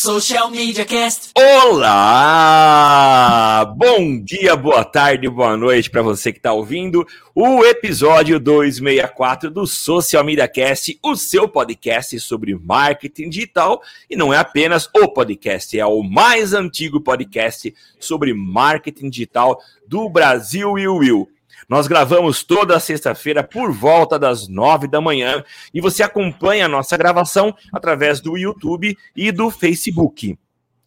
Social Media Cast. Olá! Bom dia, boa tarde, boa noite para você que está ouvindo o episódio 264 do Social Media Cast, o seu podcast sobre marketing digital. E não é apenas o podcast, é o mais antigo podcast sobre marketing digital do Brasil e o Will. Nós gravamos toda sexta-feira por volta das nove da manhã e você acompanha a nossa gravação através do YouTube e do Facebook.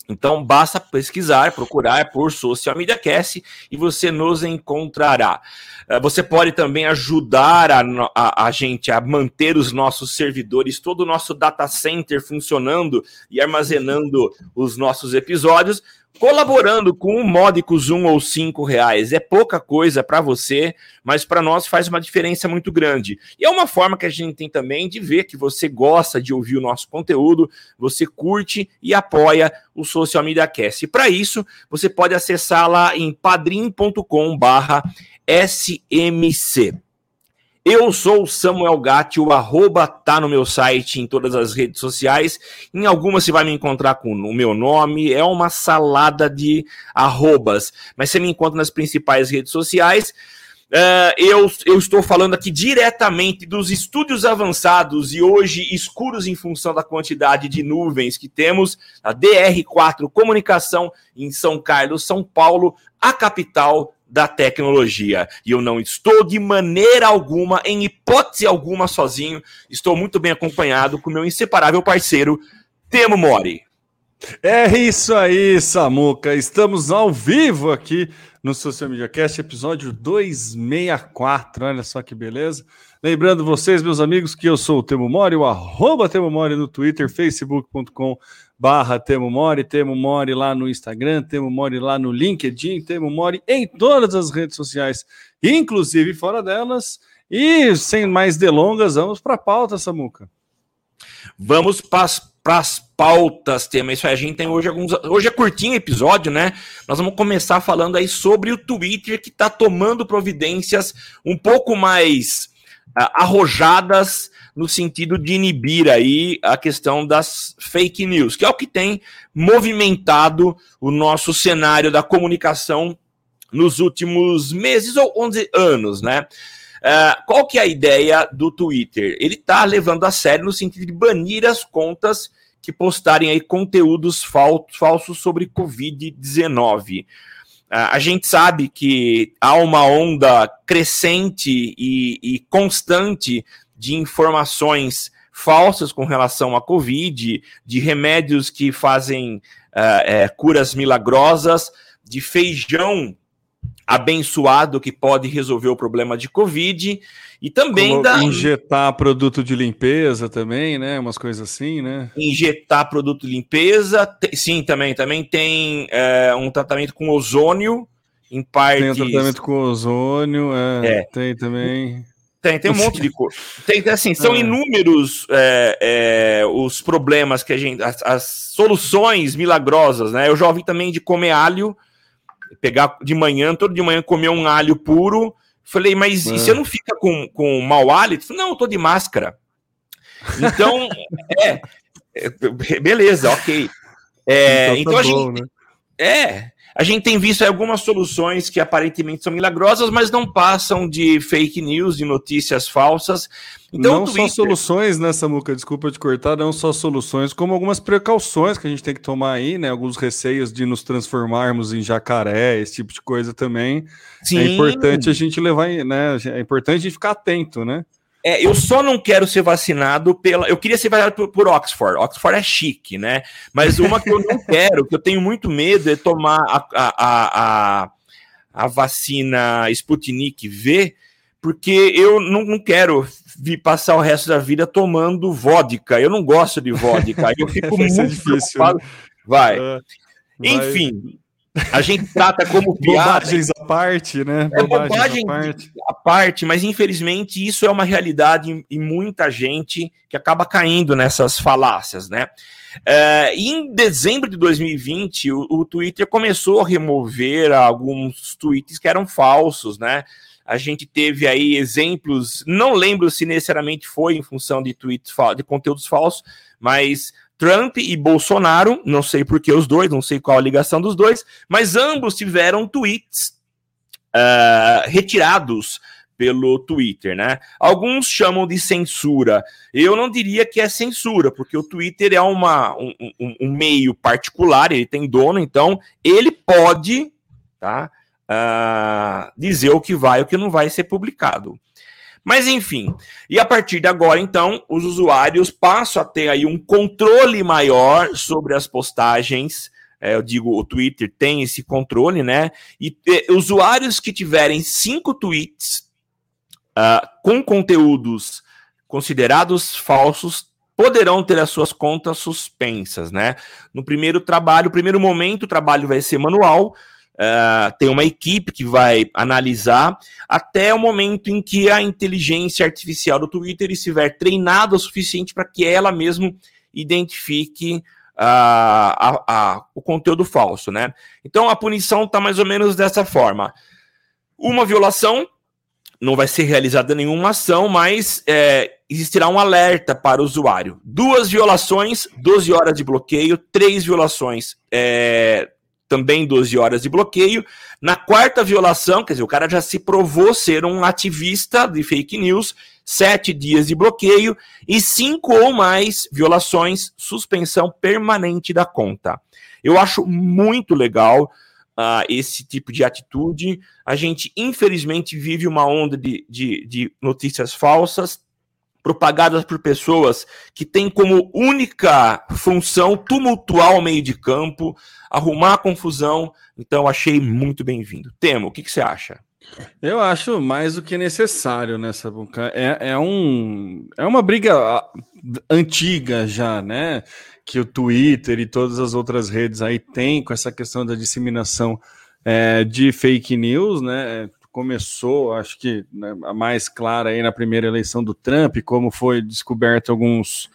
Então basta pesquisar, procurar por Social Media Cast e você nos encontrará. Eh, você pode também ajudar a, a, a, gente a manter os nossos servidores, todo o nosso data center funcionando e armazenando os nossos episódios colaborando com um módicos um ou cinco reais. É pouca coisa para você, mas para nós faz uma diferença muito grande. E é uma forma que a gente tem também de ver que você gosta de ouvir o nosso conteúdo, você curte e apoia o Social Media Cast. E para isso, você pode acessar lá em padrim.com/smc. Eu sou o Samuel Gatti, o arroba tá no meu site em todas as redes sociais. Em algumas você vai me encontrar com o meu nome, é uma salada de arrobas, mas você me encontra nas principais redes sociais. Uh, eu, eu estou falando aqui diretamente dos estúdios avançados e hoje escuros em função da quantidade de nuvens que temos, a DR4 Comunicação em São Carlos, São Paulo, a capital da tecnologia. E eu não estou de maneira alguma, em hipótese alguma, sozinho. Estou muito bem acompanhado com meu inseparável parceiro, Temo Mori. É isso aí, Samuca. Estamos ao vivo aqui no Social Media Cast, episódio 264. Olha só que beleza. Lembrando vocês, meus amigos, que eu sou o Temo Mori, o arroba Temo Mori no Twitter, facebook.com barra Temo Mori, Temo Mori lá no Instagram, Temo Mori lá no LinkedIn, Temo Mori em todas as redes sociais, inclusive fora delas. E sem mais delongas, vamos para a pauta, Samuca. Vamos para as pautas, tema. Isso aí, a gente tem hoje alguns. Hoje é curtinho episódio, né? Nós vamos começar falando aí sobre o Twitter que está tomando providências um pouco mais arrojadas no sentido de inibir aí a questão das fake news, que é o que tem movimentado o nosso cenário da comunicação nos últimos meses ou 11 anos, né? Uh, qual que é a ideia do Twitter? Ele está levando a sério no sentido de banir as contas que postarem aí conteúdos fal falsos sobre Covid-19. Uh, a gente sabe que há uma onda crescente e, e constante de informações falsas com relação à Covid, de remédios que fazem uh, é, curas milagrosas, de feijão abençoado que pode resolver o problema de Covid e também Como da injetar produto de limpeza também, né? Umas coisas assim, né? Injetar produto de limpeza, sim, também também tem é, um tratamento com ozônio em partes. Tem um tratamento com ozônio, é, é. tem também. Tem, tem um monte de coisa. Tem, assim, são é. inúmeros é, é, os problemas que a gente. As, as, soluções milagrosas, né? Eu já ouvi também de comer alho, pegar de manhã, todo de manhã comer um alho puro. Falei, mas e você é. não fica com, com mau hálito? Falei, não, eu tô de máscara. Então, é, é, Beleza, ok. É, então, tá então bom, a gente. Né? É, a gente tem visto algumas soluções que aparentemente são milagrosas, mas não passam de fake news, de notícias falsas. Então, não Twitter... só soluções, né, Samuca? Desculpa te cortar, não só soluções, como algumas precauções que a gente tem que tomar aí, né? Alguns receios de nos transformarmos em jacaré, esse tipo de coisa também. É Sim. É importante a gente levar, né? É importante a gente ficar atento, né? É, eu só não quero ser vacinado pela. Eu queria ser vacinado por, por, Oxford. Oxford é chique, né? Mas uma que eu não quero, que eu tenho muito medo, é tomar a, a, a, a vacina Sputnik V, porque eu não, não quero vir passar o resto da vida tomando vodka. Eu não gosto de vodka. Eu fico muito difícil, preocupado. Né? Vai. Uh, Enfim, a gente trata como piada. Bobagens à parte, né? É bobagem à parte. à parte, mas infelizmente isso é uma realidade e muita gente que acaba caindo nessas falácias, né? É, em dezembro de 2020, o, o Twitter começou a remover alguns tweets que eram falsos, né? A gente teve aí exemplos, não lembro se necessariamente foi em função de tweets de conteúdos falsos, mas Trump e Bolsonaro, não sei por que os dois, não sei qual a ligação dos dois, mas ambos tiveram tweets uh, retirados pelo Twitter, né? Alguns chamam de censura. Eu não diria que é censura, porque o Twitter é uma, um, um, um meio particular, ele tem dono, então ele pode tá, uh, dizer o que vai e o que não vai ser publicado. Mas enfim, e a partir de agora, então, os usuários passam a ter aí um controle maior sobre as postagens. É, eu digo, o Twitter tem esse controle, né? E, e usuários que tiverem cinco tweets uh, com conteúdos considerados falsos poderão ter as suas contas suspensas, né? No primeiro trabalho, no primeiro momento, o trabalho vai ser manual, uh, tem uma equipe que vai analisar até o momento em que a inteligência artificial do Twitter estiver treinada o suficiente para que ela mesmo identifique uh, a, a, o conteúdo falso, né? Então a punição está mais ou menos dessa forma. Uma violação não vai ser realizada nenhuma ação, mas é, existirá um alerta para o usuário. Duas violações, 12 horas de bloqueio, três violações, é, também 12 horas de bloqueio. Na quarta violação, quer dizer, o cara já se provou ser um ativista de fake news, sete dias de bloqueio e cinco ou mais violações, suspensão permanente da conta. Eu acho muito legal uh, esse tipo de atitude. A gente, infelizmente, vive uma onda de, de, de notícias falsas propagadas por pessoas que têm como única função tumultuar o meio de campo, arrumar confusão. Então, achei muito bem-vindo. Temo, o que, que, você acha? Eu acho mais do que necessário nessa boca. É, é, um, é uma briga ah, antiga já, né? que o Twitter e todas as outras redes aí têm com essa questão da disseminação é, de fake news, né? Começou, acho que né, a mais clara aí na primeira eleição do Trump, como foi descoberto alguns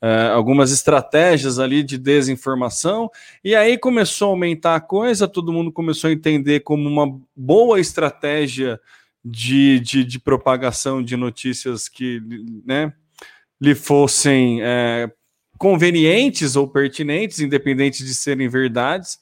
é, algumas estratégias ali de desinformação, e aí começou a aumentar a coisa, todo mundo começou a entender como uma boa estratégia de, de, de propagação de notícias que né, lhe fossem é, convenientes ou pertinentes, independente de serem verdades.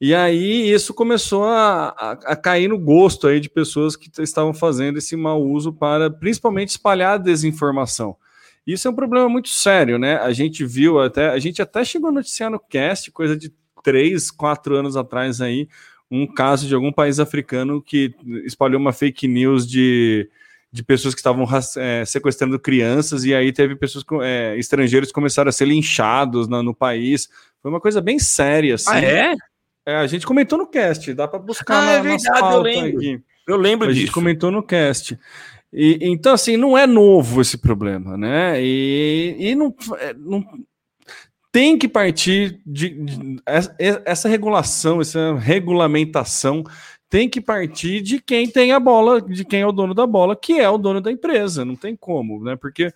E aí isso começou a, a, a, cair no gosto aí de pessoas que estavam fazendo esse mau uso para principalmente espalhar desinformação. Isso é um problema muito sério, né? A gente viu até, a gente até chegou a noticiar no cast, coisa de três, quatro anos atrás aí, um caso de algum país africano que espalhou uma fake news de de pessoas que estavam é, sequestrando crianças, e aí teve pessoas é, estrangeiros começaram a ser linchados no, no, país. Foi uma coisa bem séria, assim. Ah, é? É a gente comentou no cast, dá para buscar ah, na, é verdade, eu lembro. Aqui. Eu lembro a disso. A gente comentou no cast. E, então, assim, não é novo esse problema, né? E, e não, é, não tem que partir de, de, essa regulação, essa regulamentação tem que partir de quem tem a bola, de quem é o dono da bola, que é o dono da empresa. Não tem como, né? Porque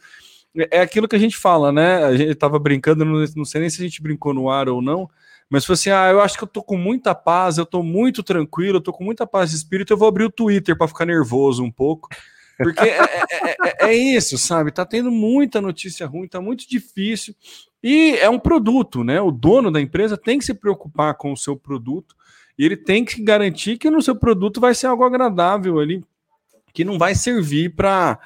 é aquilo que a gente fala, né? A gente estava brincando, não sei nem se a gente brincou no ar ou não, mas foi assim: ah, eu acho que eu tô com muita paz, eu tô muito tranquilo, eu tô com muita paz de espírito, eu vou abrir o Twitter para ficar nervoso um pouco. Porque é, é, é, é, isso, sabe? Tá tendo muita notícia ruim, tá muito difícil. E é um produto, né? O dono da empresa tem que se preocupar com o seu produto e ele tem que garantir que no seu produto vai ser algo agradável ali, que não vai servir para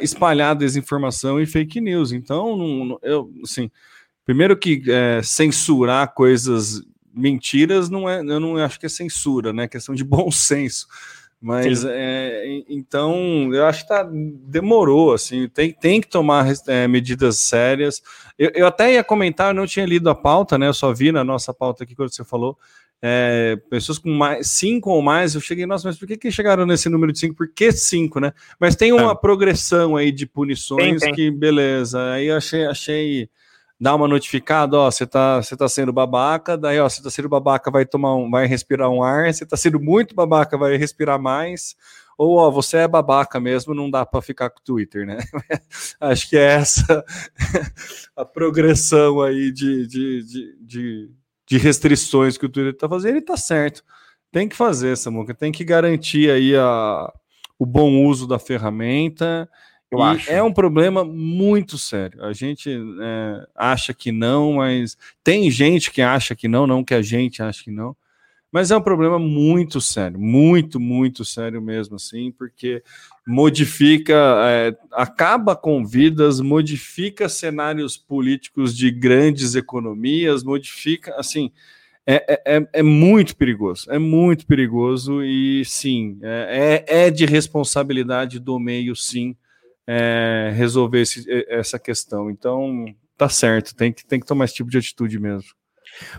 espalhar desinformação e fake news. Então, não, eu, assim, primeiro que é, censurar coisas mentiras não é, eu não acho que é censura, né? É questão de bom senso. Mas é, então eu acho que tá, demorou, assim, tem, tem que tomar é, medidas sérias. Eu, eu, até ia comentar, eu não tinha lido a pauta, né? Eu só vi na nossa pauta aqui quando você falou é, pessoas com mais, cinco ou mais, eu cheguei, nossa, mas por que, que chegaram nesse número de cinco? Por que cinco, né? Mas tem uma é. progressão aí de punições tem, tem. que, beleza, aí eu achei, achei dá uma notificada, ó, você tá, você tá sendo babaca, daí, ó, você tá sendo babaca, vai tomar um, vai respirar um ar, você tá sendo muito babaca, vai respirar mais, ou, ó, você é babaca mesmo, não dá para ficar com o Twitter, né? Acho que é essa a progressão aí de, de, de, de de restrições que o Twitter está fazendo, ele está certo. Tem que fazer, Samuca, tem que garantir aí a, o bom uso da ferramenta Eu e acho. É um problema muito sério. A gente é, acha que não, mas tem gente que acha que não, não que a gente acha que não. Mas é um problema muito sério, muito, muito sério mesmo, assim, porque modifica, é, acaba com vidas, modifica cenários políticos de grandes economias, modifica, assim, é, é, é, é muito perigoso, é muito perigoso e sim, é, é, é de responsabilidade do meio, sim, é, resolver esse, essa questão. Então, tá certo, tem que, tem que tomar esse tipo de atitude mesmo.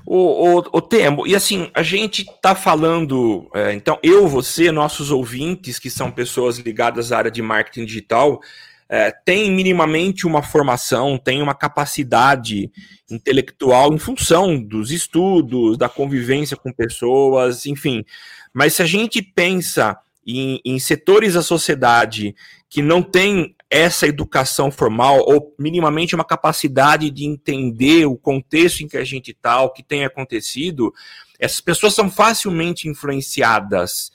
O, o, o Temo, e assim, a gente tá falando, é, então, eu, você, nossos ouvintes, que são pessoas ligadas à área de marketing digital, é, tem minimamente uma formação, tem uma capacidade intelectual em função dos estudos, da convivência com pessoas, enfim. Mas se a gente pensa em, em setores da sociedade que não tem essa educação formal ou minimamente uma capacidade de entender o contexto em que a gente está, o que tem acontecido, essas pessoas são facilmente influenciadas.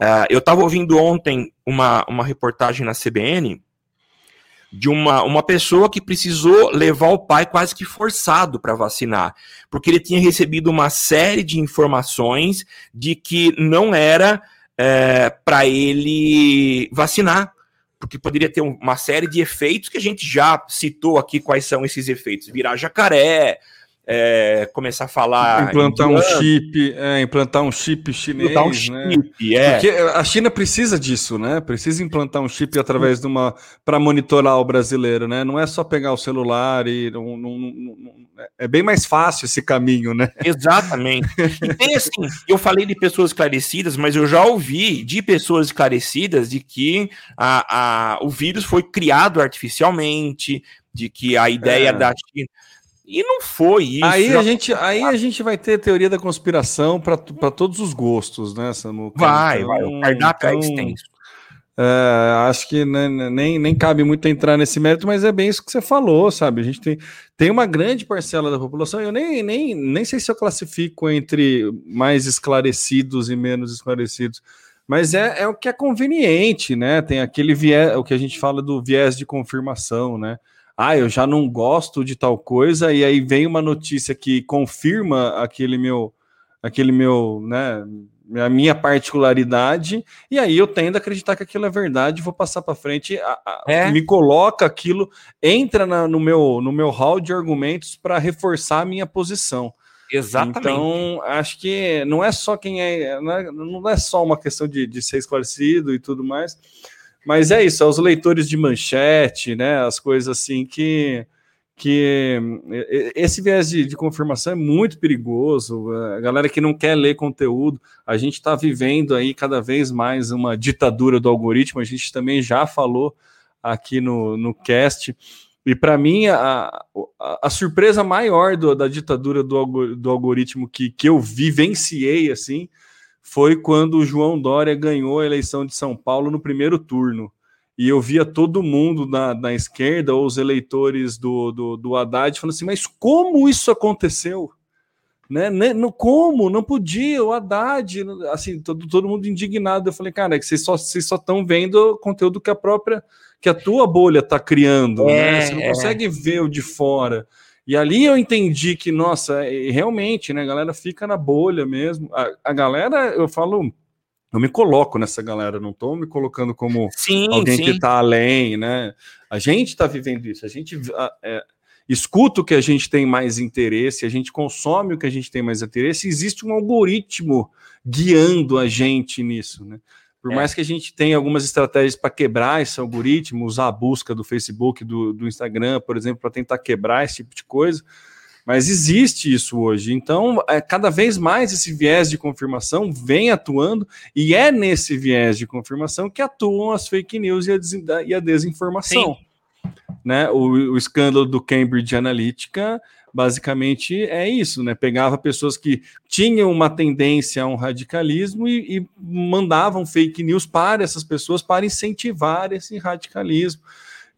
Uh, eu estava ouvindo ontem uma, uma reportagem na CBN de uma, uma pessoa que precisou levar o pai quase que forçado para vacinar, porque ele tinha recebido uma série de informações de que não era é, para ele vacinar, porque poderia ter uma série de efeitos que a gente já citou aqui quais são esses efeitos. Virar jacaré, é, começar a falar. Implantar um chip, é, implantar um chip chinês. Implantar um né? chip, é. Porque a China precisa disso, né? Precisa implantar um chip através de uma. para monitorar o brasileiro, né? Não é só pegar o celular e. Não, não, não, é bem mais fácil esse caminho, né? Exatamente. E tem assim, eu falei de pessoas esclarecidas, mas eu já ouvi de pessoas esclarecidas de que a, a, o vírus foi criado artificialmente, de que a ideia é. da China. E não foi isso. Aí a gente, aí a gente vai ter teoria da conspiração para todos os gostos, né, Samuca? Vai, então, vai. O cardápio é então, é extenso. É, acho que nem, nem cabe muito entrar nesse mérito, mas é bem isso que você falou, sabe? A gente tem, tem uma grande parcela da população, eu nem, nem, nem sei se eu classifico entre mais esclarecidos e menos esclarecidos, mas é, é o que é conveniente, né? Tem aquele viés, o que a gente fala do viés de confirmação, né? Ah, eu já não gosto de tal coisa, e aí vem uma notícia que confirma aquele meu, aquele meu, né, a minha particularidade, e aí eu tendo a acreditar que aquilo é verdade, vou passar para frente, a, a, é. me coloca aquilo, entra na, no meu no meu hall de argumentos para reforçar a minha posição. Exatamente. Então, acho que não é só quem é, não é, não é só uma questão de, de ser esclarecido e tudo mais, mas é isso, os leitores de manchete, né? As coisas assim que que esse viés de, de, confirmação é muito perigoso. A galera que não quer ler conteúdo, a gente está vivendo aí cada vez mais uma ditadura do algoritmo. A gente também já falou aqui no, no cast. E para mim, a, a, a, surpresa maior do, da ditadura do, do algoritmo que, que eu vivenciei assim foi quando o João Dória ganhou a eleição de São Paulo no primeiro turno. E eu via todo mundo na, na esquerda, ou os eleitores do, do, do Haddad, falando assim: mas como isso aconteceu? Né? No, como? Não podia, o Haddad, assim, todo, todo mundo indignado. Eu falei, cara, é que vocês só estão vendo conteúdo que a própria, que a tua bolha está criando, é, né? Você não é. consegue ver o de fora. E ali eu entendi que, nossa, realmente, né, a galera fica na bolha mesmo. A, a galera, eu falo, eu me coloco nessa galera, não estou me colocando como sim, alguém sim. que está além, né? A gente está vivendo isso, a gente é, escuta o que a gente tem mais interesse, a gente consome o que a gente tem mais interesse, existe um algoritmo guiando a gente nisso, né? Por é. mais que a gente tenha algumas estratégias para quebrar esse algoritmo, usar a busca do Facebook, do, do Instagram, por exemplo, para tentar quebrar esse tipo de coisa, mas existe isso hoje. Então, é, cada vez mais esse viés de confirmação vem atuando, e é nesse viés de confirmação que atuam as fake news e a, e a desinformação. Né? O, o escândalo do Cambridge Analytica basicamente é isso, né? Pegava pessoas que tinham uma tendência a um radicalismo e, e mandavam fake news para essas pessoas para incentivar esse radicalismo.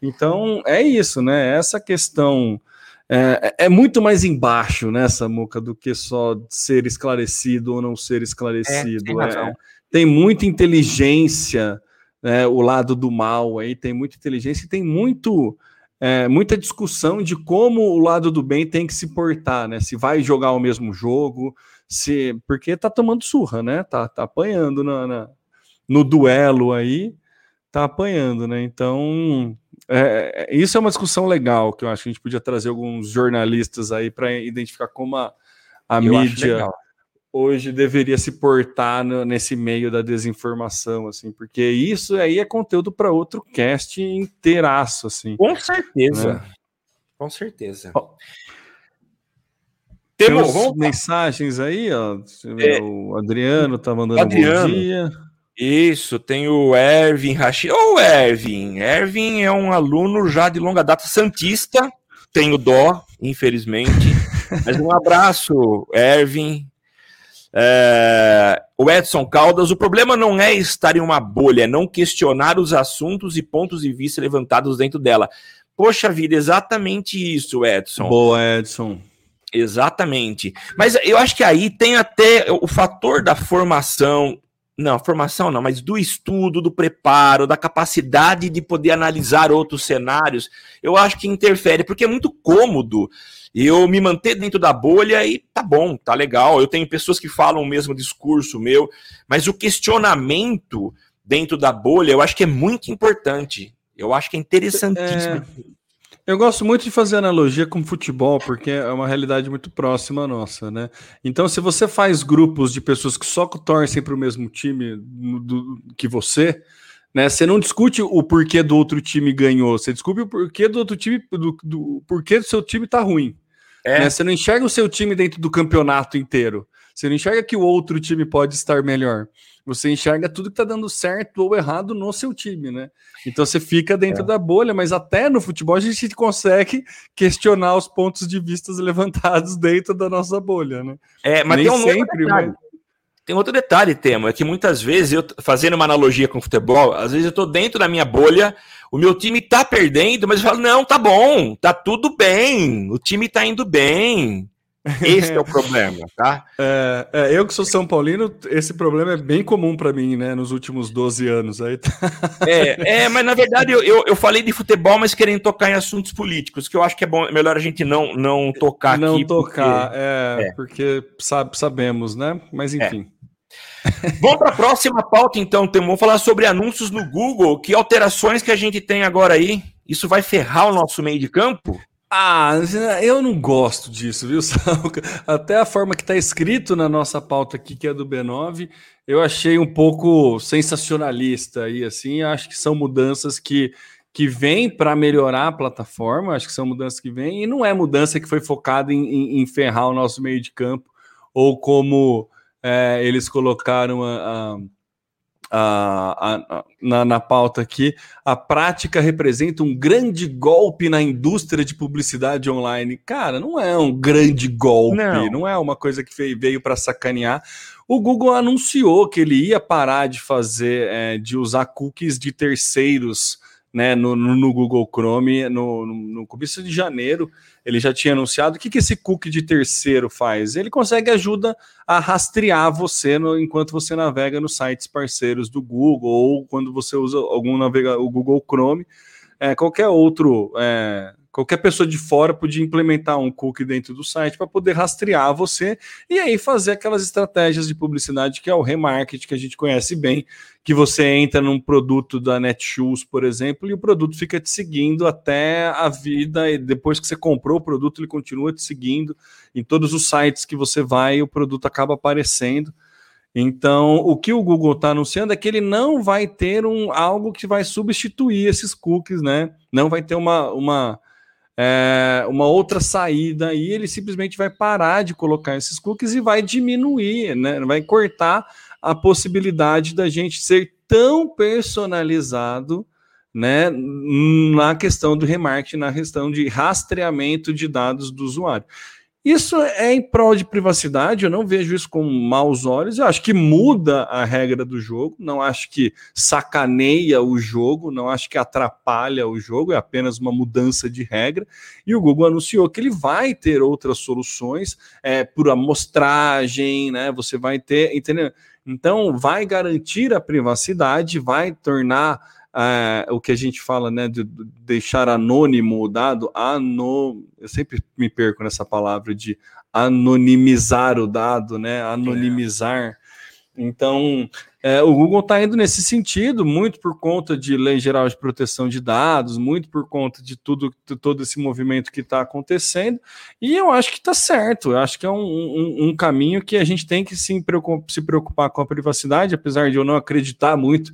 Então é isso, né? Essa questão é, é, muito mais embaixo nessa né, muca do que só ser esclarecido ou não ser esclarecido. É, tem, é, tem muita inteligência né, o lado do mal aí, tem muita inteligência e tem muito é, muita discussão de como o lado do bem tem que se portar, né? Se vai jogar o mesmo jogo, se porque tá tomando surra, né? Tá, tá apanhando na, na no duelo aí, tá apanhando, né? Então é, é, isso é uma discussão legal que eu acho que a gente podia trazer alguns jornalistas aí para identificar como a, a mídia hoje deveria se portar no, nesse meio da desinformação, assim, porque isso aí é conteúdo para outro cast inteiraço, assim. Com certeza. Né? Com certeza. Temos vamos... mensagens aí, ó. É, o Adriano tá mandando Adriano. bom dia. Isso, tem o Ervin Rachid. Ô, oh, Ervin! Ervin é um aluno já de longa data santista. Tenho dó, infelizmente. Mas um abraço, Ervin. É, o Edson Caldas, o problema não é estar em uma bolha, é não questionar os assuntos e pontos de vista levantados dentro dela. Poxa vida, exatamente isso, Edson. Boa, Edson. Exatamente. Mas eu acho que aí tem até o fator da formação. Não, formação não, mas do estudo, do preparo, da capacidade de poder analisar outros cenários, eu acho que interfere, porque é muito cômodo eu me manter dentro da bolha e tá bom, tá legal. Eu tenho pessoas que falam o mesmo discurso meu, mas o questionamento dentro da bolha eu acho que é muito importante. Eu acho que é interessantíssimo. É... Eu gosto muito de fazer analogia com futebol, porque é uma realidade muito próxima nossa, né? Então, se você faz grupos de pessoas que só torcem para o mesmo time do, que você, né? Você não discute o porquê do outro time ganhou, você discute o porquê do outro time, do, do porquê do seu time tá ruim. É. Né? Você não enxerga o seu time dentro do campeonato inteiro. Você não enxerga que o outro time pode estar melhor. Você enxerga tudo que está dando certo ou errado no seu time, né? Então você fica dentro é. da bolha, mas até no futebol a gente consegue questionar os pontos de vista levantados dentro da nossa bolha, né? É, mas Nem tem um sempre, mas... Tem outro detalhe, Temo, é que muitas vezes, eu fazendo uma analogia com o futebol, às vezes eu estou dentro da minha bolha, o meu time tá perdendo, mas eu falo, não, tá bom, tá tudo bem, o time tá indo bem. Esse é o problema, tá? É, é, eu que sou São Paulino, esse problema é bem comum para mim, né, nos últimos 12 anos. Aí tá... é, é, mas na verdade eu, eu, eu, falei de futebol, mas querendo tocar em assuntos políticos, que eu acho que é bom, melhor a gente não, não tocar não aqui. Não tocar, porque, é, é, porque sabe, sabemos, né? Mas é. enfim. Vamos para a próxima pauta, então, Temo. Vamos falar sobre anúncios no Google. Que alterações que a gente tem agora aí? Isso vai ferrar o nosso meio de campo? Ah, eu não gosto disso, viu, Até a forma que está escrito na nossa pauta aqui, que é do B9, eu achei um pouco sensacionalista aí, assim. Acho que são mudanças que, que vêm para melhorar a plataforma, acho que são mudanças que vêm, e não é mudança que foi focada em, em, em ferrar o nosso meio de campo, ou como é, eles colocaram a, a, a, na, na pauta aqui, a prática representa um grande golpe na indústria de publicidade online. Cara, não é um grande golpe, não, não é uma coisa que veio para sacanear. O Google anunciou que ele ia parar de fazer, é, de usar cookies de terceiros né, no, no, Google Chrome no, no, começo de janeiro. Ele já tinha anunciado. O que, que esse cookie de terceiro faz? Ele consegue ajuda a rastrear você no, enquanto você navega nos sites parceiros do Google ou quando você usa algum navegador, o Google Chrome, é, qualquer outro é, Qualquer pessoa de fora podia implementar um cookie dentro do site para poder rastrear você e aí fazer aquelas estratégias de publicidade que é o remarketing que a gente conhece bem, que você entra num produto da Netshoes, por exemplo, e o produto fica te seguindo até a vida e depois que você comprou o produto, ele continua te seguindo em todos os sites que você vai, o produto acaba aparecendo. Então, o que o Google está anunciando é que ele não vai ter um algo que vai substituir esses cookies, né? Não vai ter uma, uma é, uma outra saída e ele simplesmente vai parar de colocar esses cookies e vai diminuir, né? vai cortar a possibilidade da gente ser tão personalizado né, na questão do remarketing, na questão de rastreamento de dados do usuário. Isso é em prol de privacidade, eu não vejo isso com maus olhos. Eu acho que muda a regra do jogo, não acho que sacaneia o jogo, não acho que atrapalha o jogo, é apenas uma mudança de regra. E o Google anunciou que ele vai ter outras soluções é, por amostragem, né? Você vai ter, entendeu? Então, vai garantir a privacidade, vai tornar é, o que a gente fala, né, de deixar anônimo o dado, ano, eu sempre me perco nessa palavra de anonimizar o dado, né, anonimizar. É. Então, é, o Google está indo nesse sentido, muito por conta de lei geral de proteção de dados, muito por conta de tudo, de todo esse movimento que está acontecendo, e eu acho que está certo. Eu acho que é um, um, um, caminho que a gente tem que se preocupar com a privacidade, apesar de eu não acreditar muito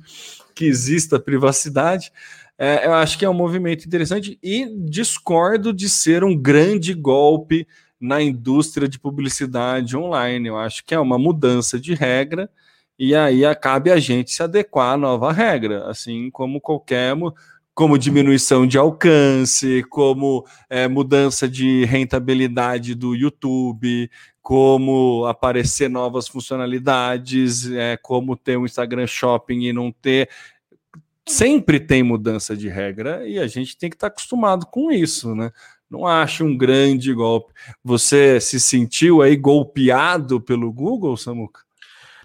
que exista privacidade. É, eu acho que é um movimento interessante e discordo de ser um grande golpe na indústria de publicidade online. Eu acho que é uma mudança de regra e aí cabe a gente se adequar à nova regra, assim como qualquer como diminuição de alcance, como é, mudança de rentabilidade do YouTube, como aparecer novas funcionalidades, é, como ter um Instagram Shopping e não ter. Sempre tem mudança de regra e a gente tem que estar acostumado com isso, né? Não acho um grande golpe. Você se sentiu aí golpeado pelo Google, Samuca?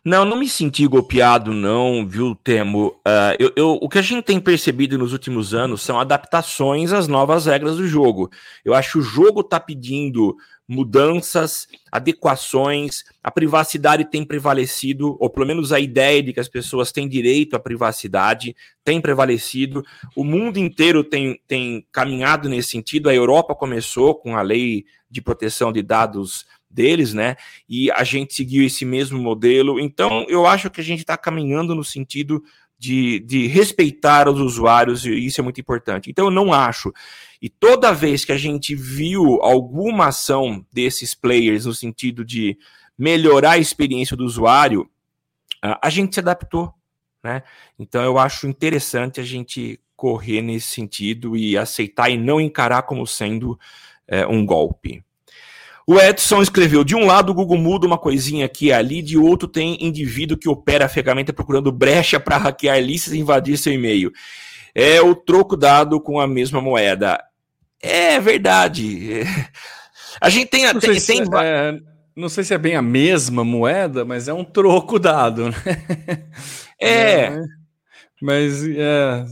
Não, não me senti golpeado, não, viu, Temo? Uh, eu, eu, o que a gente tem percebido nos últimos anos são adaptações às novas regras do jogo. Eu acho que o jogo está pedindo mudanças, adequações, a privacidade tem prevalecido, ou pelo menos a ideia de que as pessoas têm direito à privacidade tem prevalecido. O mundo inteiro tem, tem caminhado nesse sentido. A Europa começou com a lei de proteção de dados deles, né? E a gente seguiu esse mesmo modelo. Então, eu acho que a gente está caminhando no sentido de, de respeitar os usuários, e isso é muito importante. Então, eu não acho. E toda vez que a gente viu alguma ação desses players no sentido de melhorar a experiência do usuário, a gente se adaptou. Né? Então, eu acho interessante a gente correr nesse sentido e aceitar e não encarar como sendo é, um golpe. O Edson escreveu: de um lado o Google muda uma coisinha aqui e ali, de outro tem indivíduo que opera a ferramenta procurando brecha para hackear listas e invadir seu e-mail. É o troco dado com a mesma moeda. É verdade. A gente tem. Não, tem. Se é, não sei se é bem a mesma moeda, mas é um troco dado, né? É. é mas é,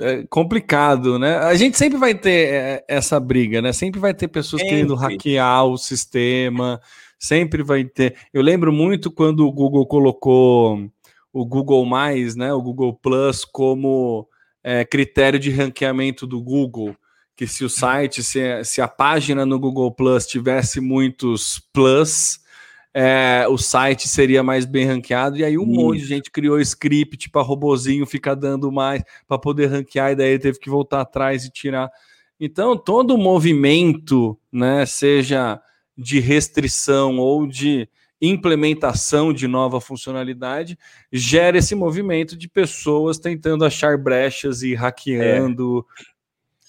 é, complicado, né? A gente sempre vai ter é, essa briga, né? Sempre vai ter pessoas sempre. querendo hackear o sistema, sempre vai ter. Eu lembro muito quando o Google colocou o Google Mais, né? O Google Plus como é, critério de ranqueamento do Google. Que se o site, se, se a página no Google Plus tivesse muitos plus, é, o site seria mais bem ranqueado, e aí um Isso. monte de gente criou script para robozinho ficar dando mais para poder ranquear, e daí teve que voltar atrás e tirar. Então, todo movimento, né, seja de restrição ou de implementação de nova funcionalidade, gera esse movimento de pessoas tentando achar brechas e hackeando, é.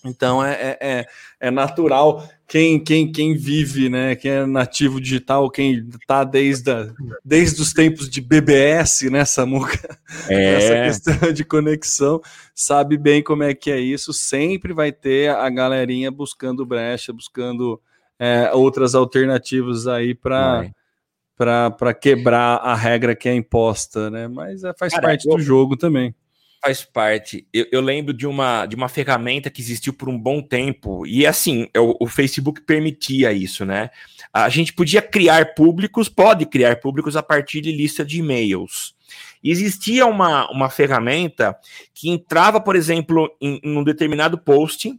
Então é, é, é, é natural quem, quem, quem vive, né? Quem é nativo digital, quem está desde, a, desde os tempos de BBS, né, Samuca? É. Essa questão de conexão, sabe bem como é que é isso. Sempre vai ter a galerinha buscando brecha, buscando é, outras alternativas aí para para quebrar a regra que é imposta, né? Mas é, faz Cara, parte eu... do jogo também faz parte. Eu, eu, lembro de uma, de uma ferramenta que existiu por um bom tempo, e assim, é o, o, Facebook permitia isso, né? A gente podia criar públicos, pode criar públicos a partir de lista de e-mails. Existia uma, uma ferramenta que entrava, por exemplo, em, em um determinado post.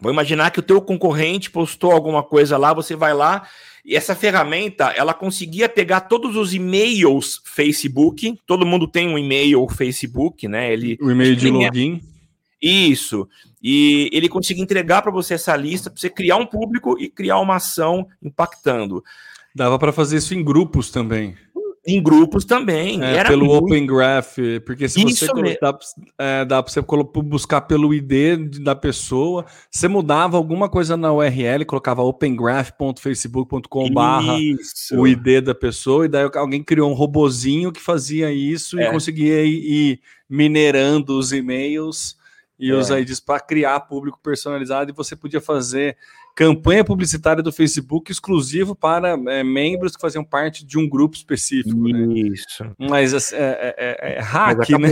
Vou imaginar que o teu concorrente postou alguma coisa lá, você vai lá e essa ferramenta, ela conseguia pegar todos os e-mails Facebook, todo mundo tem um e-mail Facebook, né? Ele o e-mail de login. Isso. E ele conseguia entregar para você essa lista, para você criar um público e criar uma ação impactando. Dava para fazer isso em grupos também. Em grupos também. É, pelo muito... Open Graph, porque se você dá, é, dá para você buscar pelo ID da pessoa, você mudava alguma coisa na URL, colocava opengraph.facebook.com o ID da pessoa, e daí alguém criou um robozinho que fazia isso é. e conseguia ir, ir minerando os e-mails e é. os IDs para criar público personalizado, e você podia fazer campanha publicitária do Facebook exclusivo para é, membros que faziam parte de um grupo específico. Né? Isso. Né? Mas é, é, é, é hack, né?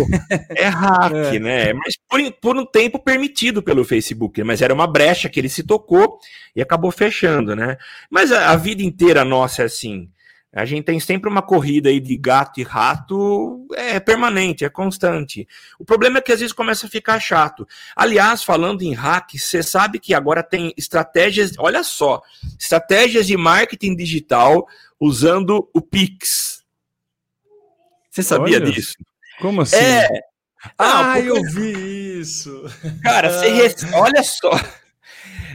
É hack, é. né? Mas por, por um tempo permitido pelo Facebook, mas era uma brecha que ele se tocou e acabou fechando, né? Mas a, a vida inteira nossa é assim. A gente tem sempre uma corrida aí de gato e rato, é permanente, é constante. O problema é que às vezes começa a ficar chato. Aliás, falando em hack, você sabe que agora tem estratégias, olha só, estratégias de marketing digital usando o Pix. Você sabia olha, disso? Como assim? É. Ah, porque... eu vi isso. Cara, você rece... olha só.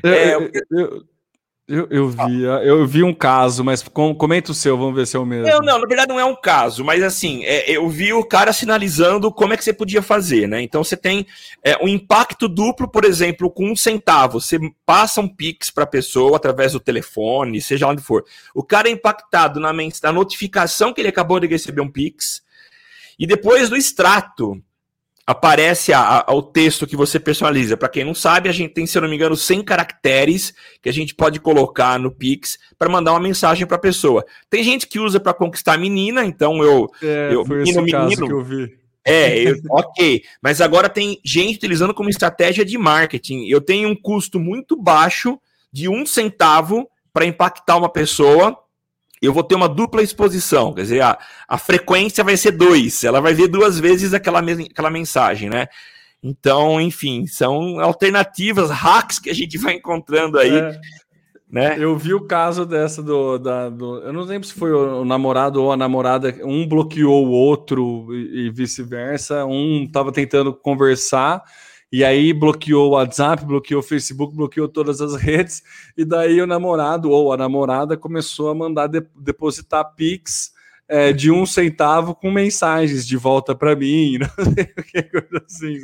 Eu, é, eu, eu, eu, eu, vi, eu vi um caso, mas com, comenta o seu, vamos ver se é o mesmo. Não, não, na verdade não é um caso, mas assim, é, eu vi o cara sinalizando como é que você podia fazer, né? Então você tem é, um impacto duplo, por exemplo, com um centavo. Você passa um Pix para a pessoa através do telefone, seja onde for. O cara é impactado na, na notificação que ele acabou de receber um Pix, e depois do extrato aparece a, a, o texto que você personaliza. Para quem não sabe, a gente tem, se eu não me engano, 100 caracteres que a gente pode colocar no Pix para mandar uma mensagem para a pessoa. Tem gente que usa para conquistar a menina, então eu. É, eu foi menino, esse menino, caso que eu vi. É, eu, ok. Mas agora tem gente utilizando como estratégia de marketing. Eu tenho um custo muito baixo de um centavo para impactar uma pessoa eu vou ter uma dupla exposição, quer dizer, a, a frequência vai ser dois, ela vai ver duas vezes aquela, mesma, aquela mensagem, né? Então, enfim, são alternativas, hacks que a gente vai encontrando aí. É. Né? Eu vi o caso dessa do, da, do. Eu não lembro se foi o, namorado ou a namorada. Um bloqueou o outro e, e vice-versa. Um estava tentando conversar e aí bloqueou o WhatsApp, bloqueou o Facebook, bloqueou todas as redes, e daí o namorado ou a namorada começou a mandar de, depositar Pix é, de um centavo com mensagens de volta para mim, não sei o que, coisa assim.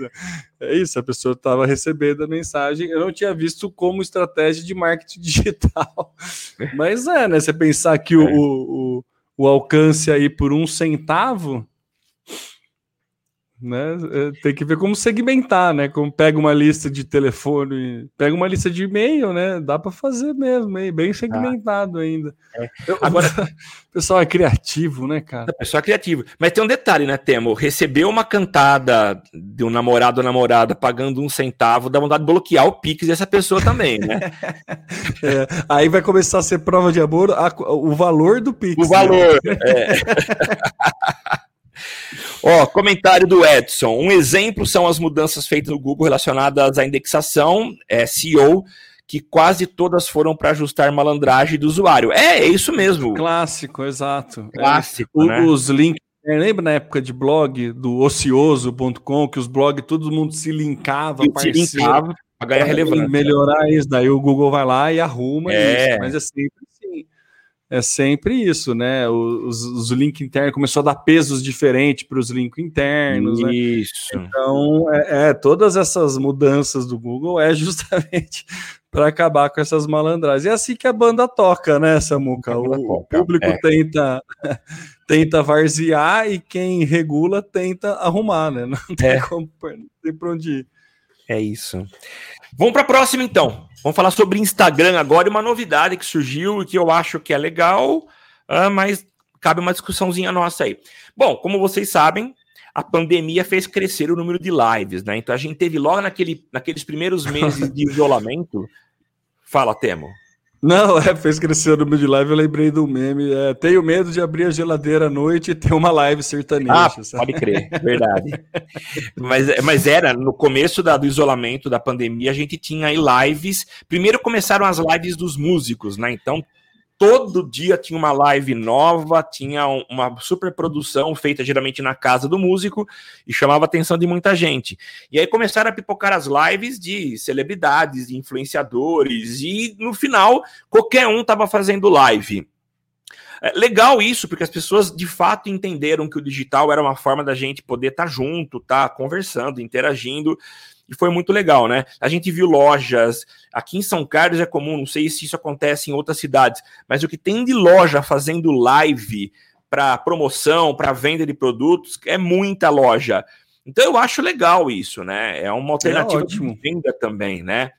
É isso, a pessoa estava recebendo a mensagem. Eu não tinha visto como estratégia de marketing digital. Mas é, né? Você pensar que o, é. o, o, o alcance aí por um centavo né? É, tem que ver como segmentar, né? Como pega uma lista de telefone, pega uma lista de e-mail, né? Dá para fazer mesmo, bem segmentado ah. ainda. É. Eu, Agora, o pessoal é criativo, né, cara? O pessoal é criativo. Mas tem um detalhe, né, Temo? Recebeu uma cantada de um namorado ou namorada pagando um centavo, dá vontade de bloquear o Pix dessa pessoa também, né? é, aí vai começar a ser prova de amor a, o valor do Pix. O valor, né? é. Ó, comentário do Edson. Um exemplo são as mudanças feitas no Google relacionadas à indexação, é, SEO, que quase todas foram para ajustar malandragem do usuário. É, é isso mesmo. Clássico, exato. Clássico. É, né? Os links. É, lembra na época de blog do ocioso.com que os blogs todo mundo se linkava, se linkava para ganhar relevância. Melhorar isso, daí o Google vai lá e arruma é. isso. Mas é sempre é sempre isso, né? Os, os links internos começou a dar pesos diferentes para os links internos. Né? Isso. Né? Então, é, é, todas essas mudanças do Google é justamente para acabar com essas malandragens. É assim que a banda toca, né, Samuca? O, o público é. tenta tenta varzear e quem regula tenta arrumar, né? Não tem, é. como, não tem para onde ir. É isso. Vamos para a próxima, então. Vamos falar sobre Instagram agora e uma novidade que surgiu e que eu acho que é legal, uh, mas cabe uma discussãozinha nossa aí. Bom, como vocês sabem, a pandemia fez crescer o número de lives, né? Então a gente teve logo naquele, naqueles primeiros meses de isolamento. Fala, Temo. Não, é, fez crescer o número de live, eu lembrei do meme. É, tenho medo de abrir a geladeira à noite e ter uma live sertaneja. Ah, pode crer, verdade. mas, mas era, no começo da, do isolamento, da pandemia, a gente tinha aí lives. Primeiro começaram as lives dos músicos, né? Então todo dia tinha uma live nova, tinha uma super produção feita geralmente na casa do músico e chamava a atenção de muita gente. E aí começaram a pipocar as lives de celebridades, de influenciadores, e no final qualquer um estava fazendo live. É legal isso, porque as pessoas de fato entenderam que o digital era uma forma da gente poder estar tá junto, estar tá conversando, interagindo e foi muito legal, né? A gente viu lojas, aqui em São Carlos é comum, não sei se isso acontece em outras cidades, mas o que tem de loja fazendo live para promoção, para venda de produtos, é muita loja. Então eu acho legal isso, né? É uma alternativa é de venda também, né?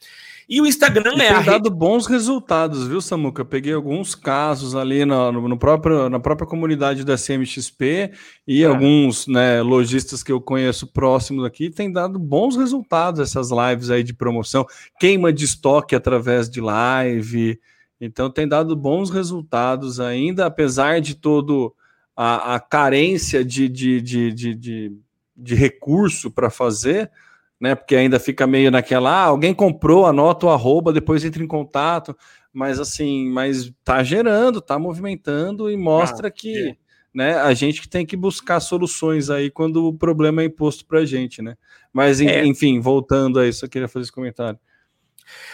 E o Instagram e é tem a dado rede... bons resultados, viu, Samuca? Peguei alguns casos ali no, no, próprio, na própria comunidade da CMXP e é. alguns né, lojistas que eu conheço próximos aqui tem dado bons resultados essas lives aí de promoção, queima de estoque através de live. Então tem dado bons resultados ainda, apesar de todo a, a carência de, de, de, de, de recurso para fazer né? Porque ainda fica meio naquela, ah, alguém comprou, anota o arroba, depois entra em contato, mas assim, mas tá gerando, tá movimentando e mostra ah, que é. né, a gente que tem que buscar soluções aí quando o problema é imposto pra gente, né? Mas é. enfim, voltando a isso, eu queria fazer esse comentário.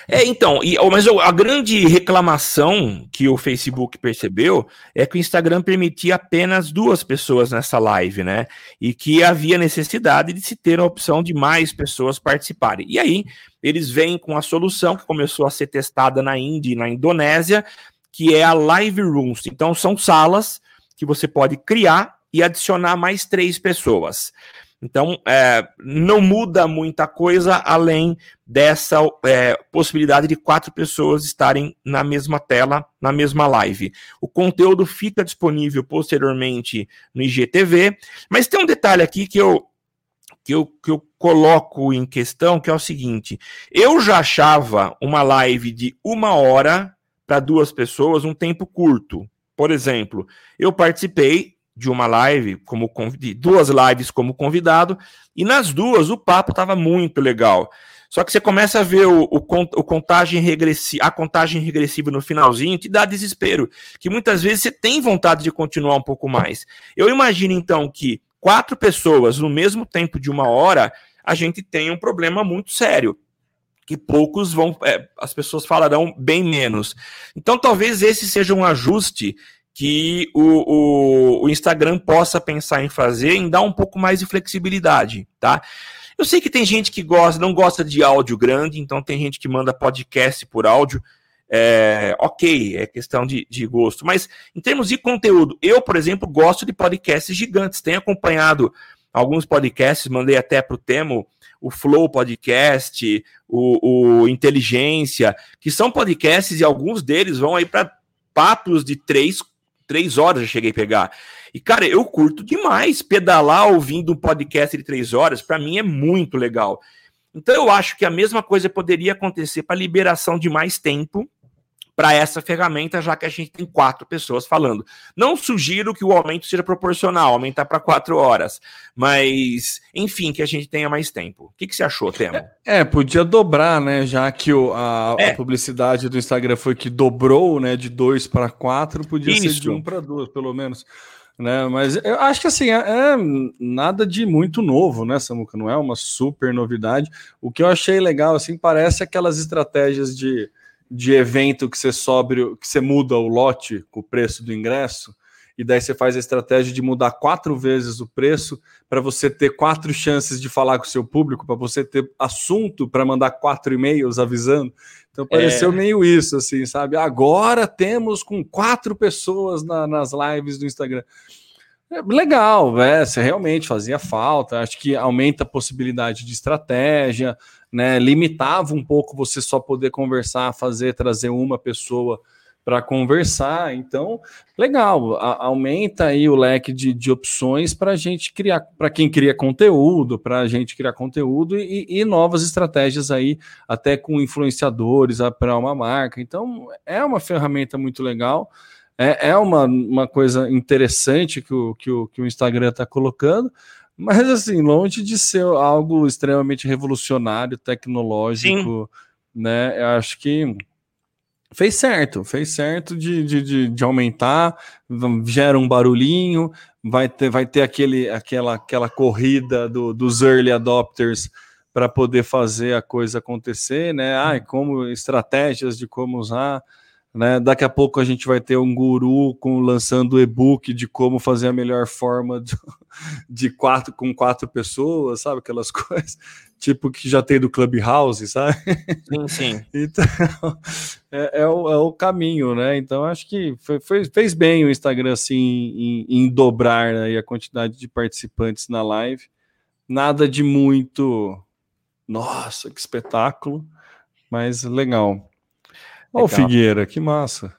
É, então, e, mas a grande reclamação que o Facebook percebeu é que o Instagram permitia apenas duas pessoas nessa live, né? E que havia necessidade de se ter a opção de mais pessoas participarem. E aí, eles vêm com a solução que começou a ser testada na Índia e na Indonésia, que é a Live Rooms. Então, são salas que você pode criar e adicionar mais três pessoas. Então, é, não muda muita coisa além dessa é, possibilidade de quatro pessoas estarem na mesma tela, na mesma live. O conteúdo fica disponível posteriormente no IGTV, mas tem um detalhe aqui que eu, que eu, que eu coloco em questão, que é o seguinte: eu já achava uma live de uma hora para duas pessoas um tempo curto. Por exemplo, eu participei de uma live, como de duas lives como convidado, e nas duas o papo estava muito legal. Só que você começa a ver o, o, contagem regressiva, a contagem regressiva no finalzinho, te dá desespero, que muitas vezes você tem vontade de continuar um pouco mais. Eu imagino então que quatro pessoas no mesmo tempo de uma hora, a gente tem um problema muito sério que poucos vão, é, as pessoas falarão bem menos. Então, talvez esse seja um ajuste que o, o, o, Instagram possa pensar em fazer, em dar um pouco mais de flexibilidade, tá? Eu sei que tem gente que gosta, não gosta de áudio grande, então tem gente que manda podcast por áudio. É, ok, é questão de, de gosto, mas em termos de conteúdo, eu, por exemplo, gosto de podcasts gigantes. Tenho acompanhado alguns podcasts, mandei até para o Temo, o Flow Podcast, o, o Inteligência, que são podcasts e alguns deles vão aí para papos de três, três horas eu cheguei a pegar. E, cara, eu curto demais pedalar ouvindo um podcast de três horas, para mim é muito legal. Então eu acho que a mesma coisa poderia acontecer para liberação de mais tempo para essa ferramenta, já que a gente tem quatro pessoas falando. Não sugiro que o aumento seja proporcional, aumentar para quatro horas, mas enfim, que a gente tenha mais tempo. O que, que você achou, Temo? É, é, podia dobrar, né? Já que o, a, é. a, publicidade do Instagram foi que dobrou, né? De dois para quatro, podia Isso. ser de um para duas, pelo menos. Né, mas eu acho que assim é, é, nada de muito novo, né, Samuca? Não é uma super novidade. O que eu achei legal, assim, parece aquelas estratégias de de evento que você sobe, que você muda o lote com o preço do ingresso, e daí você faz a estratégia de mudar quatro vezes o preço para você ter quatro chances de falar com o seu público, para você ter assunto para mandar quatro e-mails avisando. Então pareceu é. meio isso, assim, sabe? Agora temos com quatro pessoas na, nas lives do Instagram. É legal, é, você realmente fazia falta. Acho que aumenta a possibilidade de estratégia, né? Limitava um pouco você só poder conversar, fazer, trazer uma pessoa para conversar. Então, legal, a, aumenta aí o leque de, de opções para a gente criar, para quem cria conteúdo, para a gente criar conteúdo e, e, novas estratégias aí, até com influenciadores para uma marca. Então, é uma ferramenta muito legal é, é uma, uma coisa interessante que o, que o, que o Instagram está colocando, mas assim, longe de ser algo extremamente revolucionário, tecnológico, Sim. né? Eu acho que fez certo, fez certo de, de, de, de, aumentar, gera um barulhinho, vai ter, vai ter aquele, aquela, aquela corrida do, dos early adopters para poder fazer a coisa acontecer, né? Ai, como estratégias de como usar. Né? Daqui a pouco a gente vai ter um guru com, lançando e-book de como fazer a melhor forma de, de, quatro com quatro pessoas, sabe? Aquelas coisas, tipo que já tem do Clubhouse, sabe? Sim, sim. Então, é, é, o, é o caminho, né? Então, acho que foi, foi, fez bem o Instagram assim em, em dobrar né, a quantidade de participantes na live. Nada de muito. Nossa, que espetáculo Mas legal. Ó, o Figueira, que massa.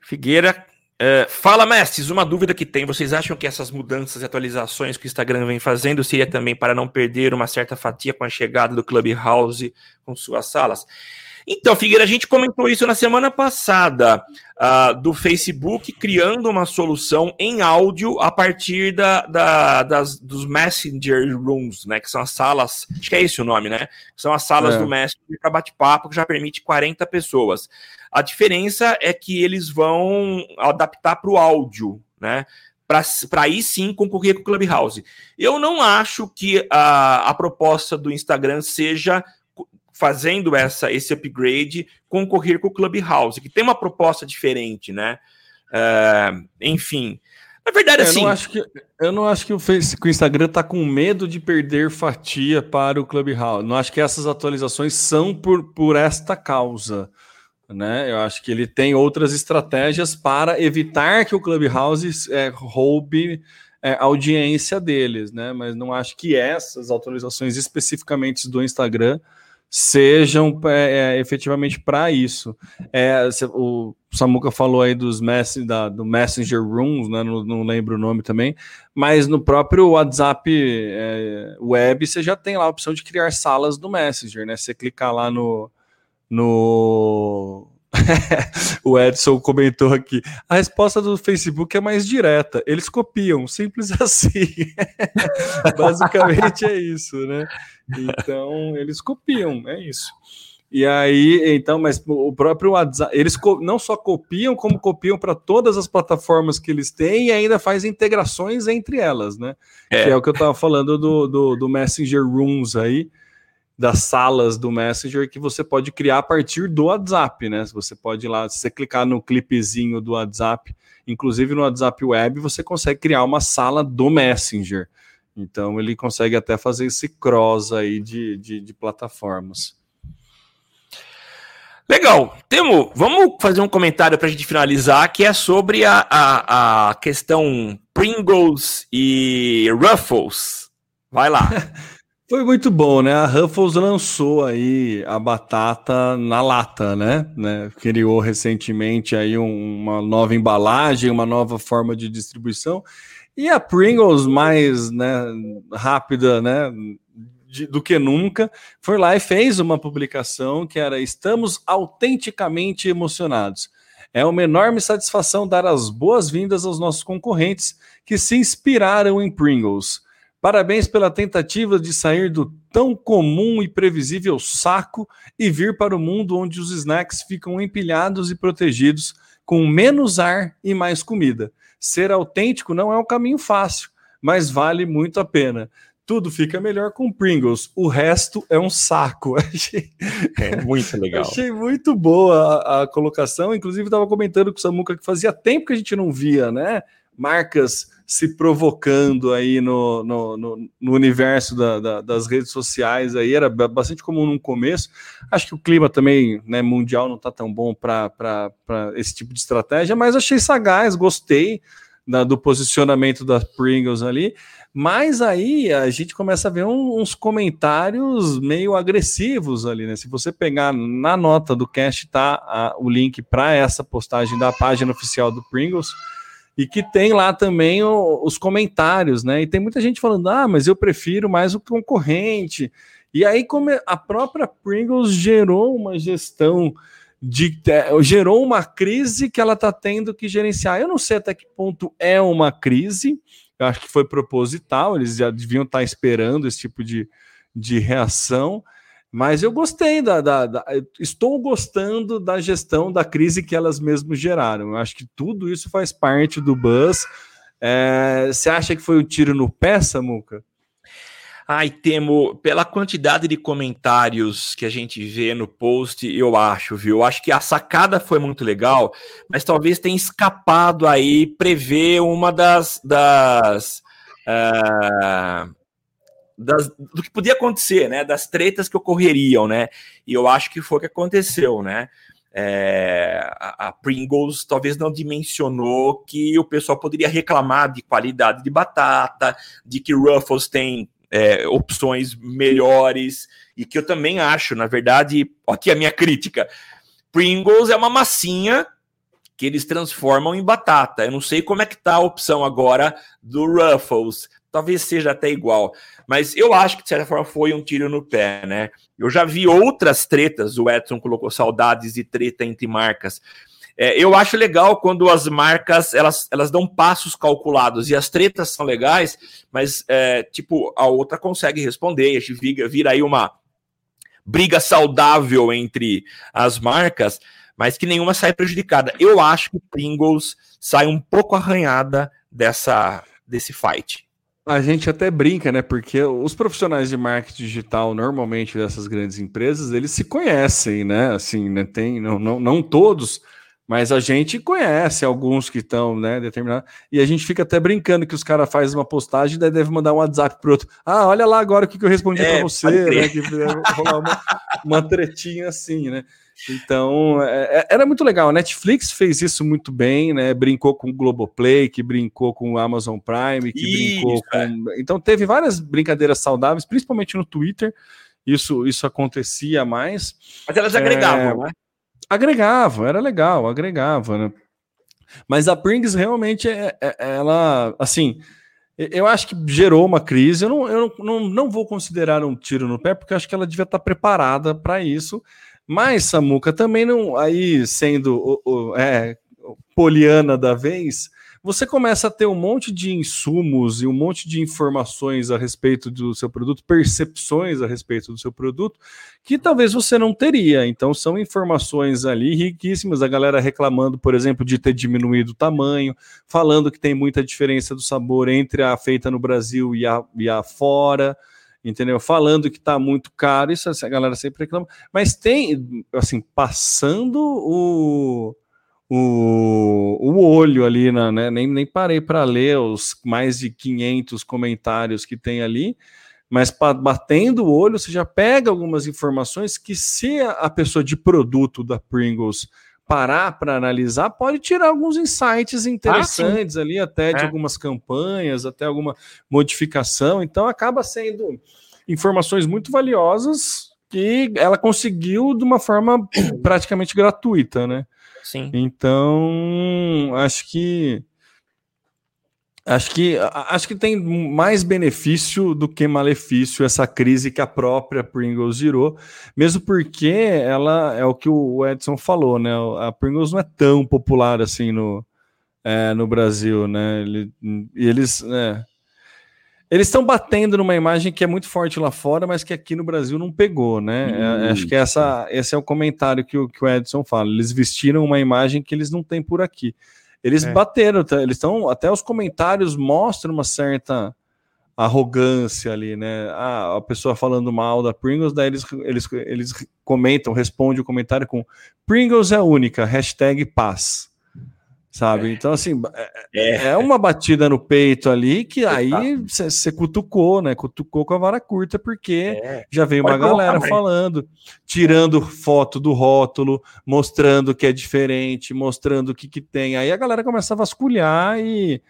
Figueira, é, fala, mestres, uma dúvida que tem. Vocês acham que essas mudanças e atualizações que o Instagram vem fazendo seria também para não perder uma certa fatia com a chegada do Clubhouse com suas salas? Então, Figueira, a gente comentou isso na semana passada, uh, do Facebook criando uma solução em áudio a partir da, da, das, dos Messenger Rooms, né? Que são as salas, acho que é esse o nome, né? São as salas é. do Messenger para bate-papo que já permite 40 pessoas. A diferença é que eles vão adaptar para o áudio, né? para aí sim concorrer com o Clubhouse. Eu não acho que a, a proposta do Instagram seja fazendo essa, esse upgrade, concorrer com o Clubhouse, que tem uma proposta diferente, né? Uh, enfim. Na verdade, assim. Eu não acho que, eu não acho que o, face, que o Instagram está com medo de perder fatia para o Clubhouse. Não acho que essas atualizações são por, por esta causa. Né? Eu acho que ele tem outras estratégias para evitar que o Clubhouse é, roube é, a audiência deles, né? Mas não acho que essas atualizações especificamente do Instagram sejam é, é, efetivamente para isso. É, o Samuca falou aí dos mess, da, do Messenger Rooms, né, não, não, lembro o nome também, mas no próprio WhatsApp é, web você já tem lá a opção de criar salas do Messenger, né? Você clicar lá no, no o Edson comentou aqui. A resposta do Facebook é mais direta. Eles copiam, simples assim. Basicamente é isso, né? Então, eles copiam, é isso. E aí, então, mas o próprio WhatsApp, eles não só copiam, como copiam para todas as plataformas que eles têm e ainda faz integrações entre elas, né? É. Que é o que eu estava falando do, do, do Messenger Rooms aí das salas do Messenger que você pode criar a partir do WhatsApp, né? Você pode ir lá, se você clicar no clipezinho do WhatsApp, inclusive no WhatsApp Web, você consegue criar uma sala do Messenger. Então ele consegue até fazer esse cross aí de, de, de plataformas. Legal. Temo, vamos fazer um comentário para a gente finalizar, que é sobre a, a, a questão Pringles e Ruffles. Vai lá. Foi muito bom, né? A Ruffles lançou aí a batata na lata, né? né? Criou recentemente aí um, uma nova embalagem, uma nova forma de distribuição. E a Pringles, mais né, rápida, né? De, do que nunca, foi lá e fez uma publicação que era Estamos autenticamente emocionados. É uma enorme satisfação dar as boas-vindas aos nossos concorrentes que se inspiraram em Pringles. Parabéns pela tentativa de sair do tão comum e previsível saco e vir para o mundo onde os snacks ficam empilhados e protegidos, com menos ar e mais comida. Ser autêntico não é um caminho fácil, mas vale muito a pena. Tudo fica melhor com Pringles, o resto é um saco. Achei... É muito legal. Achei muito boa a, a colocação. Inclusive, estava comentando com o Samuca que fazia tempo que a gente não via, né? Marcas se provocando aí no, no, no, no universo da, da, das redes sociais aí, era bastante comum no começo. Acho que o clima também né, mundial não está tão bom para esse tipo de estratégia, mas achei sagaz, gostei da, do posicionamento das Pringles ali. Mas aí a gente começa a ver um, uns comentários meio agressivos ali, né? Se você pegar na nota do cast, tá a, o link para essa postagem da página oficial do Pringles e que tem lá também o, os comentários, né? E tem muita gente falando, ah, mas eu prefiro mais o concorrente. E aí, como a própria Pringles gerou uma gestão de gerou uma crise que ela está tendo que gerenciar. Eu não sei até que ponto é uma crise, eu acho que foi proposital, eles já deviam estar tá esperando esse tipo de, de reação. Mas eu gostei da, da, da, Estou gostando da gestão da crise que elas mesmas geraram. Eu acho que tudo isso faz parte do buzz. É, você acha que foi um tiro no pé, Samuca? Ai, Temo, pela quantidade de comentários que a gente vê no post, eu acho, viu? Eu acho que a sacada foi muito legal, mas talvez tenha escapado aí prever uma das. das uh, das, do que podia acontecer, né? Das tretas que ocorreriam, né? E eu acho que foi o que aconteceu, né? É, a, a, Pringles talvez não dimensionou que o pessoal poderia reclamar de qualidade de batata, de que Ruffles tem é, opções melhores e que eu também acho, na verdade, aqui a minha crítica. Pringles é uma massinha que eles transformam em batata. Eu não sei como é que tá a opção agora do Ruffles. Talvez seja até igual. Mas eu acho que, de certa forma, foi um tiro no pé, né? Eu já vi outras tretas, o Edson colocou saudades de treta entre marcas. É, eu acho legal quando as marcas elas, elas dão passos calculados e as tretas são legais, mas é, tipo, a outra consegue responder, a gente vira, vira aí uma briga saudável entre as marcas, mas que nenhuma sai prejudicada. Eu acho que Pringles sai um pouco arranhada dessa desse fight. A gente até brinca, né? Porque os profissionais de marketing digital, normalmente dessas grandes empresas, eles se conhecem, né? Assim, né? Tem, não, não, não todos, mas a gente conhece alguns que estão, né, determinados. E a gente fica até brincando que os caras fazem uma postagem e daí deve mandar um WhatsApp pro outro. Ah, olha lá agora o que, que eu respondi é, para você, né? Que rolar uma, uma tretinha assim, né? Então, é, é, era muito legal. A Netflix fez isso muito bem, né? Brincou com o Globoplay, que brincou com o Amazon Prime, que isso, brincou com. É. Então, teve várias brincadeiras saudáveis, principalmente no Twitter. Isso, isso acontecia mais. Mas elas agregavam, é, né? Agregavam, era legal, agregava, né? Mas a Pringles realmente, é, é, ela, assim, eu acho que gerou uma crise. Eu não, eu não, não vou considerar um tiro no pé, porque eu acho que ela devia estar preparada para isso. Mas, Samuca, também não. Aí, sendo o, o é, poliana da vez, você começa a ter um monte de insumos e um monte de informações a respeito do seu produto, percepções a respeito do seu produto, que talvez você não teria. Então, são informações ali riquíssimas. A galera reclamando, por exemplo, de ter diminuído o tamanho, falando que tem muita diferença do sabor entre a feita no Brasil e a, e a fora entendeu? Falando que está muito caro, isso a galera sempre reclama, mas tem, assim, passando o, o, o olho ali, na, né? nem, nem parei para ler os mais de 500 comentários que tem ali, mas batendo o olho, você já pega algumas informações que, se a pessoa de produto da Pringles parar para analisar, pode tirar alguns insights interessantes ah, ali, até de é. algumas campanhas, até alguma modificação. Então, acaba sendo informações muito valiosas que ela conseguiu de uma forma praticamente gratuita, né? Sim. Então, acho que Acho que, acho que tem mais benefício do que malefício essa crise que a própria Pringles girou, mesmo porque ela é o que o Edson falou, né? A Pringles não é tão popular assim no, é, no Brasil, né? Ele, e eles, né? Eles estão batendo numa imagem que é muito forte lá fora, mas que aqui no Brasil não pegou, né? É, acho que essa, esse é o comentário que o, que o Edson fala. Eles vestiram uma imagem que eles não têm por aqui. Eles é. bateram, tá? eles estão. Até os comentários mostram uma certa arrogância ali, né? Ah, a pessoa falando mal da Pringles, daí eles, eles, eles comentam, respondem o comentário com Pringles é única, hashtag paz sabe? É. Então, assim, é, é, é, uma batida no peito ali que aí você cutucou, né? Cutucou com a vara curta, porque é. já veio uma galera falando, tirando foto do rótulo, mostrando que é diferente, mostrando o que, que tem. Aí a galera começa a vasculhar e.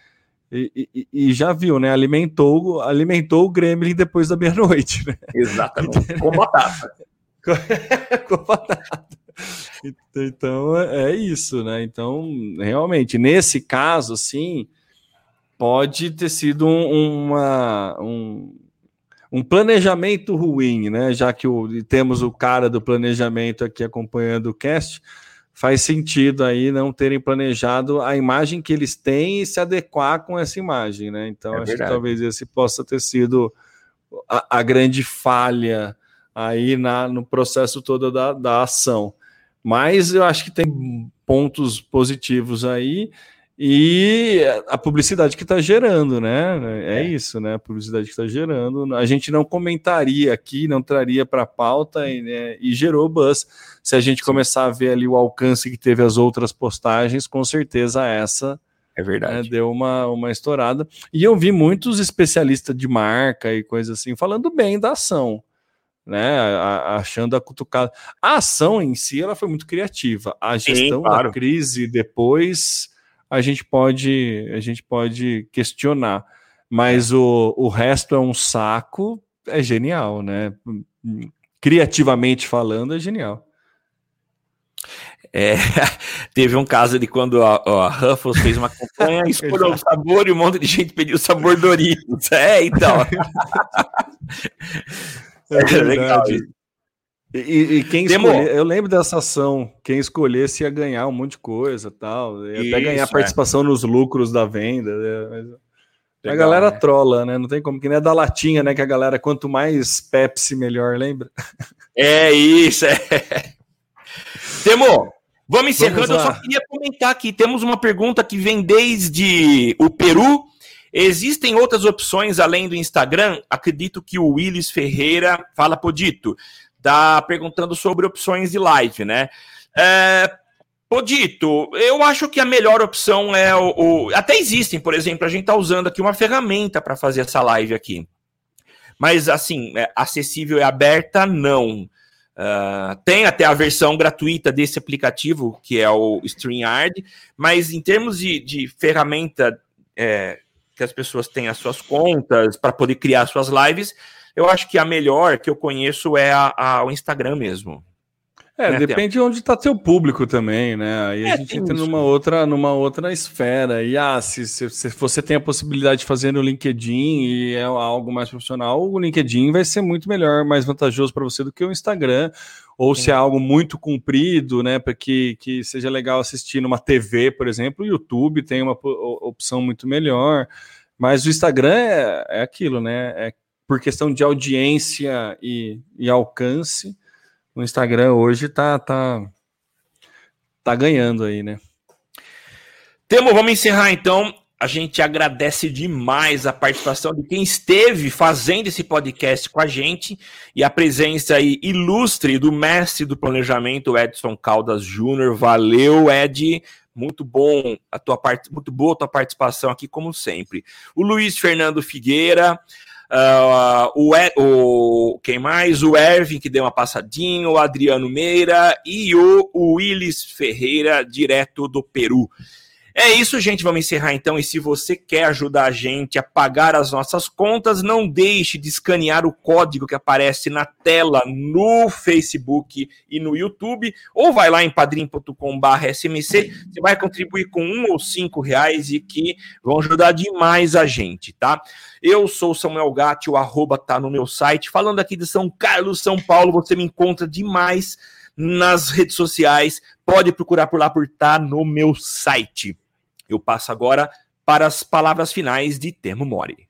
E, e, e, já viu, né? Alimentou, alimentou o Gremlin depois da meia-noite, né? Exatamente. Com batata. com batata. Então é, é isso, né? Então, realmente, nesse caso, assim, pode ter sido um, uma, um, um planejamento ruim, né? Já que o, temos o cara do planejamento aqui acompanhando o cast, faz sentido aí não terem planejado a imagem que eles têm e se adequar com essa imagem, né? Então, é acho verdade. que talvez esse possa ter sido a, a grande falha aí na, no processo todo da, da ação. Mas eu acho que tem pontos positivos aí e a publicidade que está gerando, né? É, é, isso, né? A publicidade que está gerando. A gente não comentaria aqui, não traria para a pauta e, né? e, gerou buzz. Se a gente começar a ver ali o alcance que teve as outras postagens, com certeza essa é verdade. Né, deu uma, uma estourada. E eu vi muitos especialistas de marca e coisas assim falando bem da ação né, achando a cutucada. A ação em si ela foi muito criativa. A gestão Sim, claro. da crise depois a gente pode a gente pode questionar. mas o, o resto é um saco, é genial, né? Criativamente falando, é genial. É, teve um caso de quando a, a Ruffles fez uma campanha, escolheu o sabor e um monte de gente pediu o sabor Doritos. É, então. é, é legal. E, e, quem escolher, eu lembro dessa ação, quem escolhesse ia ganhar um monte de coisa tal, ia Isso, até ganhar é. participação nos lucros da venda. Né? Mas... Legal, a galera né? trola, né? Não tem como, que nem é da latinha, né? Que a galera, quanto mais Pepsi, melhor, lembra? É isso, é. Temo, vamos encerrando. Vamos eu só queria comentar aqui: temos uma pergunta que vem desde o Peru. Existem outras opções além do Instagram? Acredito que o Willis Ferreira fala, Podito, tá perguntando sobre opções de live, né? É, Podito, eu acho que a melhor opção é o, o, Até existem, por exemplo, a gente está usando aqui uma ferramenta para fazer essa live aqui. Mas, assim, é, acessível e aberta, não. Uh, tem até a versão gratuita desse aplicativo, que é o StreamYard, mas em termos de, de ferramenta é, que as pessoas têm as suas contas para poder criar suas lives, eu acho que a melhor que eu conheço é a, a, o Instagram mesmo. É, né, depende de onde está seu público também, né? Aí é, a gente entra numa outra, numa outra esfera. E ah, se, se, se, você tem a possibilidade de fazer no LinkedIn e é algo mais profissional, o LinkedIn vai ser muito melhor, mais vantajoso para você do que o Instagram. Ou Sim. se é algo muito comprido, né? Para que, que seja legal assistir numa TV, por exemplo, o YouTube tem uma opção muito melhor. Mas o Instagram é, é aquilo, né? É por questão de audiência e, e alcance o Instagram hoje tá, tá, tá ganhando aí, né? Temo, vamos encerrar então. A gente agradece demais a participação de quem esteve fazendo esse podcast com a gente e a presença aí ilustre do mestre do planejamento, Edson Caldas Júnior. Valeu, Ed. Muito bom a tua parte, muito boa a tua participação aqui, como sempre. O Luiz Fernando Figueira, Uh, o, o, quem mais? O Ervin, que deu uma passadinha, o Adriano Meira e o, o Willis Ferreira, direto do Peru. É isso, gente. Vamos encerrar então. E se você quer ajudar a gente a pagar as nossas contas, não deixe de escanear o código que aparece na tela no Facebook e no YouTube, ou vai lá em padrim.com/smc. Você vai contribuir com um ou cinco reais e que vão ajudar demais a gente, tá? Eu sou Samuel Gatti, o arroba tá no meu site. Falando aqui de São Carlos, São Paulo, você me encontra demais nas redes sociais. Pode procurar por lá por tá no meu site. Eu passo agora para as palavras finais de Temo Mori.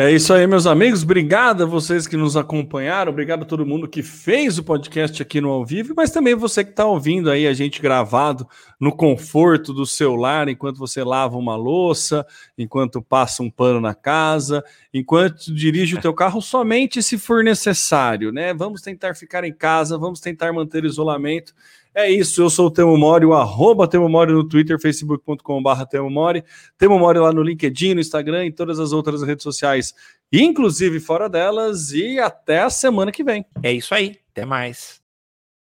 É isso aí, meus amigos. Obrigado a vocês que nos acompanharam. Obrigado a todo mundo que fez o podcast aqui no ao vivo, mas também você que está ouvindo aí a gente gravado no conforto do seu lar, enquanto você lava uma louça, enquanto passa um pano na casa, enquanto dirige o teu carro, somente se for necessário, né? Vamos tentar ficar em casa, vamos tentar manter isolamento. É isso, eu sou o Temo Mori, o arroba Temo Mori no Twitter, facebook.com.br Temo Mori, Temo Mori lá no LinkedIn, no Instagram e todas as outras redes sociais, inclusive fora delas, e até a semana que vem. É isso aí, até mais.